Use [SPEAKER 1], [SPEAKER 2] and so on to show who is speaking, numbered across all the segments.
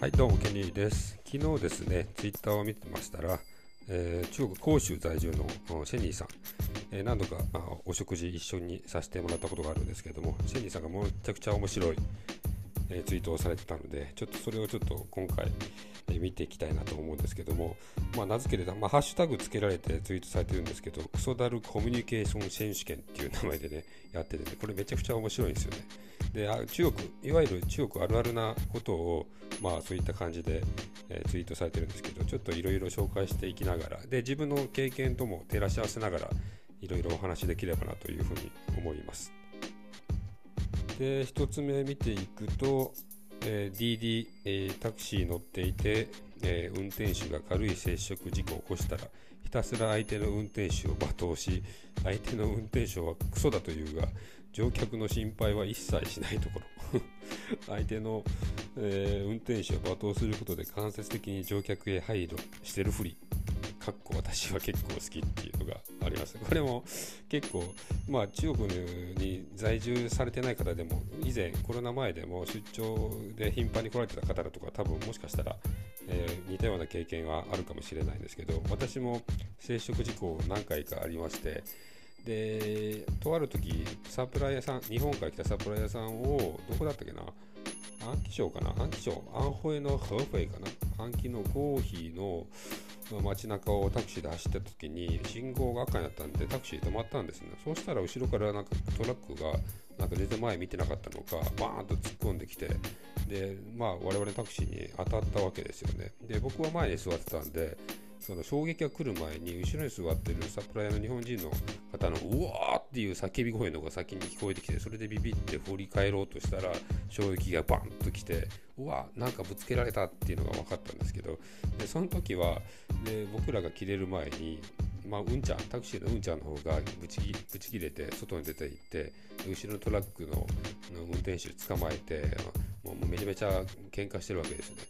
[SPEAKER 1] はい、どうも、ケニーです。昨日ですね、ツイッターを見てましたら、えー中国広州在住のシェニーさん、えー何度か、まあ、お食事一緒にさせてもらったことがあるんですけども、シェニーさんがめちゃくちゃ面白い、えツイートをされてたので、ちょっとそれをちょっと今回、え見ていきたいなと思うんですけども、まあ、名付けて、まあ、ハッシュタグつけられてツイートされてるんですけど、クソダルコミュニケーション選手権っていう名前でね、やっててね、これめちゃくちゃ面白いんですよね。で中国いわゆる中国あるあるなことを、まあ、そういった感じで、えツイートされてるんですけどちょっといろいろ紹介していきながらで自分の経験とも照らし合わせながらいろいろお話できればなというふうに思いますで1つ目見ていくと、えー DD、えータクシー乗っていて、えー運転手が軽い接触事故を起こしたらひたすら相手の運転手を罵倒し相手の運転手はクソだというが乗客の心配は一切しないところ。相手の、えー運転手を罵倒することで間接的に乗客へ配慮してるふり。かっこ私は結構好きっていうのがあります。これも結構まあ中国に在住されてない方でも以前コロナ前でも出張で頻繁に来られてた方だとか多分もしかしたら、えー似たような経験はあるかもしれないんですけど私も接触事故何回かありましてでとある時サプライヤーさん日本から来たサプライヤーさんをどこだったっけな安徽省かな安徽省安徽の合肥かな安徽の合肥の街中をタクシーで走ってた時に信号が赤になったんでタクシー止まったんですね。そうしたら後ろからなんかトラックがなんか全然前見てなかったのかバーンと突っ込んできてでまあ我々タクシーに当たったわけですよね。で僕は前に座ってたんでその衝撃が来る前に後ろに座ってるサプライヤーの日本人の方のうわーっていう叫び声のが先に聞こえてきてそれでビビって振り返ろうとしたら衝撃がバンと来てうわなんかぶつけられたっていうのが分かったんですけどでその時はで僕らが切れる前にまあ、うんちゃんタクシーのうんちゃんの方がぶちぶち切れて外に出て行って後ろのトラックのの運転手捕まえてもうめちゃめちゃ喧嘩してるわけですよね。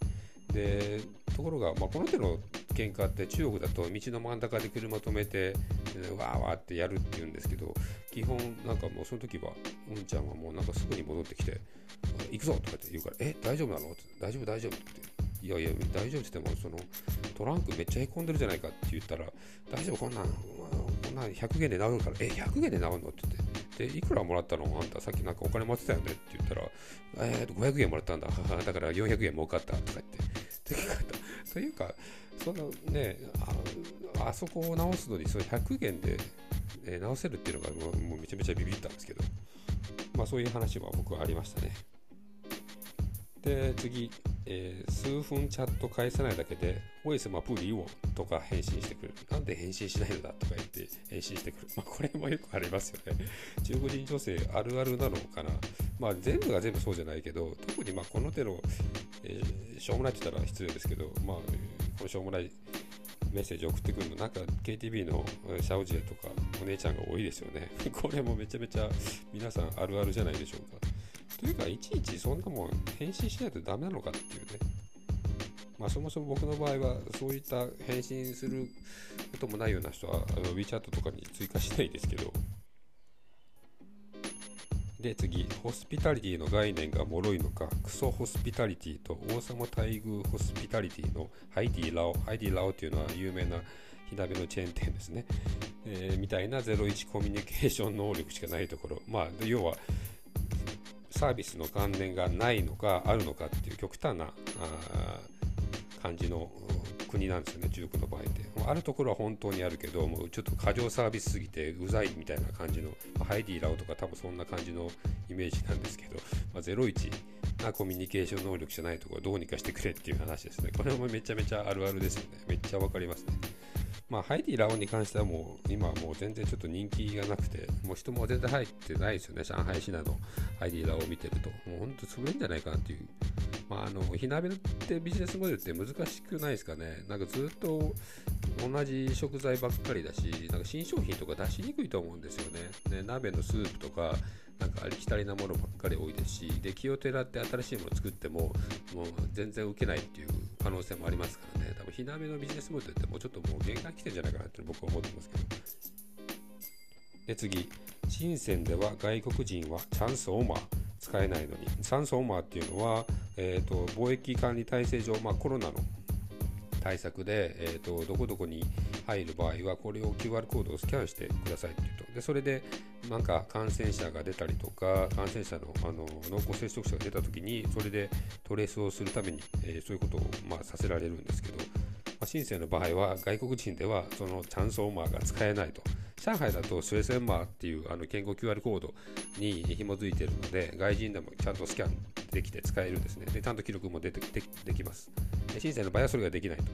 [SPEAKER 1] でところが、まあ、この手の喧嘩って中国だと道の真ん中で車止めてえわーわーってやるって言うんですけど基本なんかもうその時はうんちゃんはもうなんかすぐに戻ってきて「行くぞ!」とかって言うから「え大丈夫なの?」って「大丈夫大丈夫」っていやいや、大丈夫って言っても、そのトランクめっちゃへこんでるじゃないかって言ったら、大丈夫、こんなん、こんなん100元で治るから、え、100元で治るの？って言って、で、いくらもらったのあんた、さっきなんかお金持ってたよね？って言ったら、えーと、500円もらったんだ、だから400円儲かったとか言って、というか、そのね、ああそこを直すのに、その100元で、え直せるっていうのがもうもうめちゃめちゃビビったんですけど、まあそういう話は僕はありましたね。で次、えー数分チャット返さないだけで「おい様プリーを」とか返信してくるなんで返信しないのだとか言って返信してくる、まあ、これもよくありますよね。中国人女性あるあるなのかな。まあ全部が全部そうじゃないけど特にまあこの手の、えーしょうもないって言ったら失礼ですけどまあこのしょうもないメッセージ送ってくるの。なんか KTV のシャオジエとかお姉ちゃんが多いですよね。これもめちゃめちゃ皆さんあるあるじゃないでしょうか。というか、いちいちそんなもん返信しないとダメなのかっていうね。まあ、そもそも僕の場合は、そういった返信することもないような人は、あの WeChat とかに追加しないですけど。で、次、ホスピタリティの概念が脆いのか、クソホスピタリティと王様待遇ホスピタリティのハイディラオ、ハイディラオっていうのは有名な火鍋のチェーン店ですね。えーみたいな01コミュニケーション能力しかないところ。まあ、要は、サービスの関連がないのかあるのかっていう極端な感じの国なんですよね、中国の場合って。あるところは本当にあるけど、もうちょっと過剰サービスすぎてうざいみたいな感じの、まあハイディラオとか多分そんな感じのイメージなんですけど、まあ、01なコミュニケーション能力じゃないところどうにかしてくれっていう話ですね。これもめちゃめちゃあるあるですよね。めっちゃわかりますね。まあ、ハイディラオに関してはもう今はもう全然ちょっと人気がなくて、もう人も全然入ってないですよね、上海市内のハイディラオンを見てると。もう本当潰れるんじゃないかなっていう。まあ、あの、火鍋ってビジネスモデルって難しくないですかね。なんかずっと同じ食材ばっかりだし、なんか新商品とか出しにくいと思うんですよね。ね鍋のスープとか、なんかありきたりなものばっかり多いですし、で、気をてらって新しいものを作っても、もう全然受けないっていう可能性もありますからね。多分火鍋のビジネスモデルってもうちょっともう限界来てんじゃないかなって僕は思ってますけど。で、次。深センでは外国人はチャンスオーマー使えないのに。チャンスオーマーっていうのは、えーと、貿易管理体制上、まあ、コロナの対策で、えーと、どこどこに入る場合はこれを QR コードをスキャンしてくださいって言うでそれでなんか感染者が出たりとか感染者のあの濃厚接触者が出た時にそれでトレースをするために、えー、そういうことを、まあ、させられるんですけど、まあ、申請の場合は外国人ではそのチャンスオーマーが使えないと。上海だとスエセンマーっていうあの健康 QR コードに紐づいているので外人でもちゃんとスキャンできて使えるんですね。でちゃんと記録も出てでできます。申請の場合はそれができないと。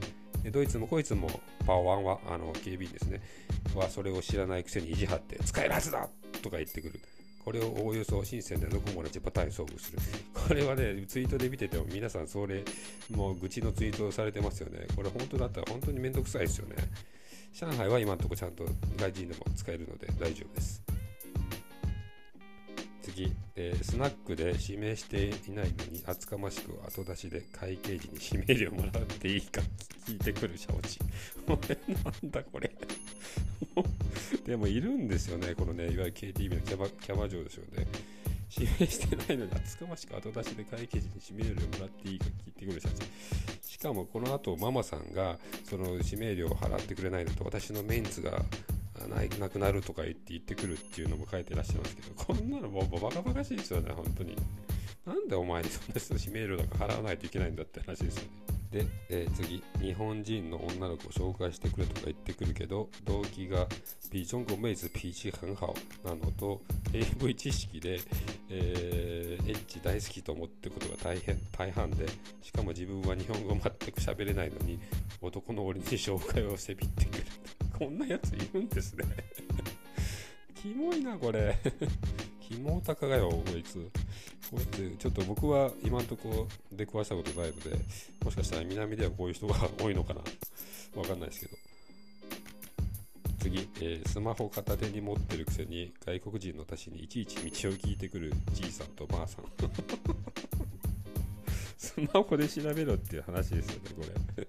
[SPEAKER 1] でドイツもこいつもパワー1はあの警備員ですね。はそれを知らないくせに意地張って使えるはずだとか言ってくるこれをおおよそ深センでどこも同じパターンに遭遇する。これはね、ツイートで見てても皆さんそれ、もう愚痴のツイートをされてますよね。これ本当だったら本当にめんどくさいですよね。上海は今のところちゃんと外人でも使えるので大丈夫です。次、えー、スナックで指名していないのに 厚かましく後出しで会計時に指名料もらっていいか聞いてくるシャオチ。これなんだこれでもいるんですよね、このね、いわゆる KTV のキャバキャバ嬢ですよね。指名してないのに厚かましく後出しで会計時に指名料もらっていいか聞いてくるシャオチ。しかもこの後ママさんがその指名料を払ってくれないのと私のメンツがないなくなるとか言って言ってくるっていうのも書いてらっしゃいますけど、こんなのもうバカバカしいですよね、本当に。なんでお前にそんな指名料なんか払わないといけないんだって話ですよね。で、えー、次、日本人の女の子を紹介してくれとか言ってくるけど、動機が比中国妹子脾气很好なのと、AV 知識で、えー、エッチ大好きと思ってることが大変、大半で、しかも自分は日本語全く喋れないのに、男の俺に紹介をせびってくる。こんなやついるんですね キモいな、これ キモタカがよ、こいつ。こうやってちょっと僕は今んとこ出くわしたことないので、もしかしたら南ではこういう人が多いのかな。わかんないですけど。次、えー、スマホ片手に持ってるくせに外国人の私にいちいち道を聞いてくるじいさんとばあさん。スマホで調べろっていう話ですよね、これ。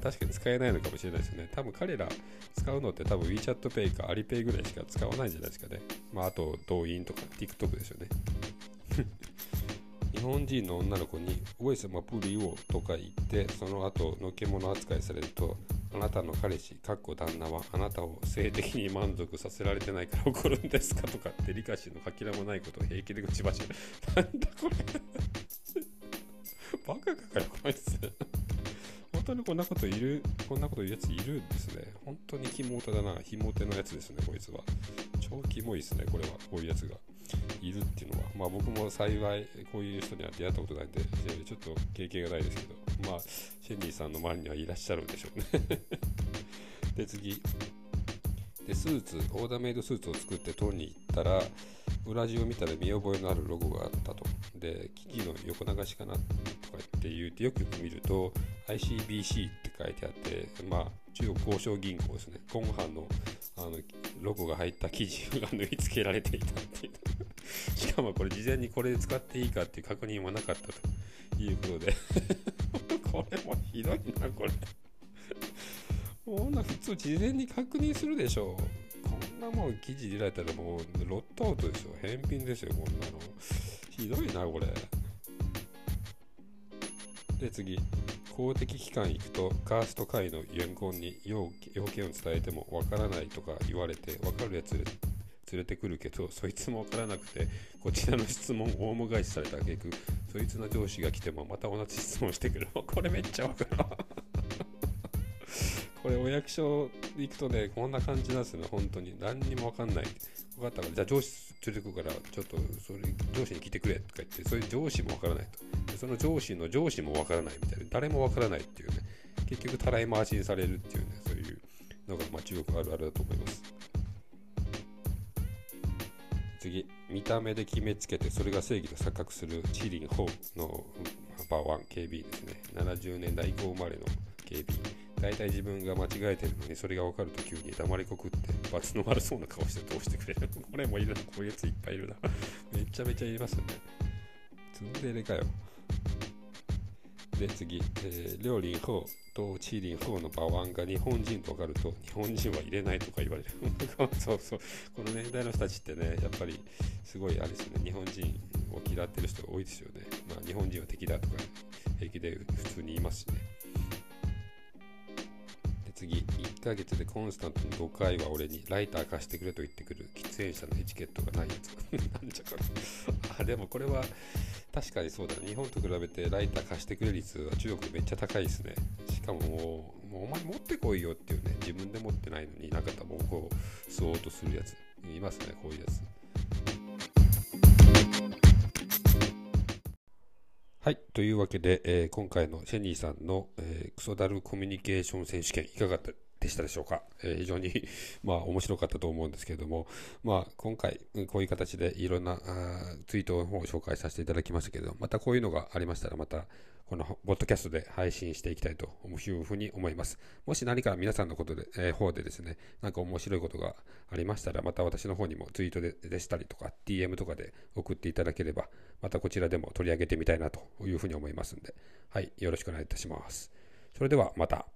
[SPEAKER 1] 確かに使えないのかもしれないですね。多分彼ら使うのって多分 WeChatPay か Alipay ぐらいしか使わないじゃないですかね。まああと動員とか TikTok ですよね。日本人の女の子に「ウエスマプリオ」とか言ってその後のけ者扱いされるとあなたの彼氏、かっこ旦那はあなたを性的に満足させられてないから怒るんですかとかってリカシーのかけらもないことを平気で口走る。なんだこれバカかよ、こいつ当にこんなこといる、こんなこと言うやついるんですね。本当にキモータだな。ひも手のやつですね、こいつは。超キモいですね、これは。こういうやつが。いるっていうのは、まあ僕も幸いこういう人には出会ったことないんで、ちょっと経験がないですけど、まあ、シェンディさんの周りにはいらっしゃるんでしょうね で、次。で、スーツ、オーダーメイドスーツを作って取りに行ったら、裏地を見たら見覚えのあるロゴがあったと。で、機器の横流しかなとかって言ってよく見ると ICBC って書いてあって、まあ、中国交渉銀行ですね。コンハンのあのロゴが入った生地が 縫い付けられていたって。いうしかもこれ事前にこれで使っていいかっていう確認もなかったということで。これもひどいなこれ。こんな普通事前に確認するでしょこんなもん記事入れられたらもうロットアウトですよ。返品ですよこんなの。ひどいなこれ。で次。公的機関行くとカースト会の員工に要件を伝えてもわからないとか言われてわかるやつ連れ てくるけどそいつもわからなくて こちらの質問をオウム返しされた挙句そいつの上司が来てもまた同じ質問してくる。これめっちゃわかるこれお役所行くとねこんな感じなんですよね。本当に。何にもわかんない。分かったから。じゃあ上司連れてくからちょっとそれ上司に聞いてくれとか言ってそういう上司もわからないと。でその上司の上司もわからないみたいな誰もわからないっていうね。結局たらい回しにされるっていうねそういうのがまあ中国あるあるだと思います。次。見た目で決めつけてそれが正義と錯覚するチリン・ホーのパワーワン警備員ですね。70年代以降生まれの警備員大体自分が間違えてるのにそれが分かると急に黙りこくって罰の悪そうな顔して通してくれる？これもいるな。こういうやついっぱいいるな。めちゃめちゃいますよね。ツンデレかよ。で次、えー、両林法とチーリン法のバワンが日本人と分かると日本人は入れないとか言われる。そうそう。この年代の人たちってねやっぱりすごいあれですよね。日本人を嫌ってる人が多いですよね。まあ、日本人は敵だとか平気で普通に言いますしね。1ヶ月でコンスタントに5回は俺にライター貸してくれと言ってくる喫煙者のエチケットがないやつ。なんじゃこれ。あ、でもこれは確かにそうだ日本と比べてライター貸してくれ率は中国でめっちゃ高いですね。しかももう、もうお前持ってこいよっていうね、自分で持ってないのになかったもんこう吸おうとするやつ。いますね、こういうやつ。はい。というわけで、えー、今回のシェニーさんの、えー、クソダルコミュニケーション選手権いかがだった？でしたでしょうか、えー、非常に まあ面白かったと思うんですけれども、まあ今回こういう形でいろんなあツイートを紹介させていただきましたけれども、またこういうのがありましたらまたこのポッドキャストで配信していきたいというふうに思います。もし何か皆さんのことで、えー、方でですね、なんか面白いことがありましたら、また私の方にもツイートででしたりとか、DM とかで送っていただければ、またこちらでも取り上げてみたいなというふうに思いますんで、はい、よろしくお願いいたします。それではまた。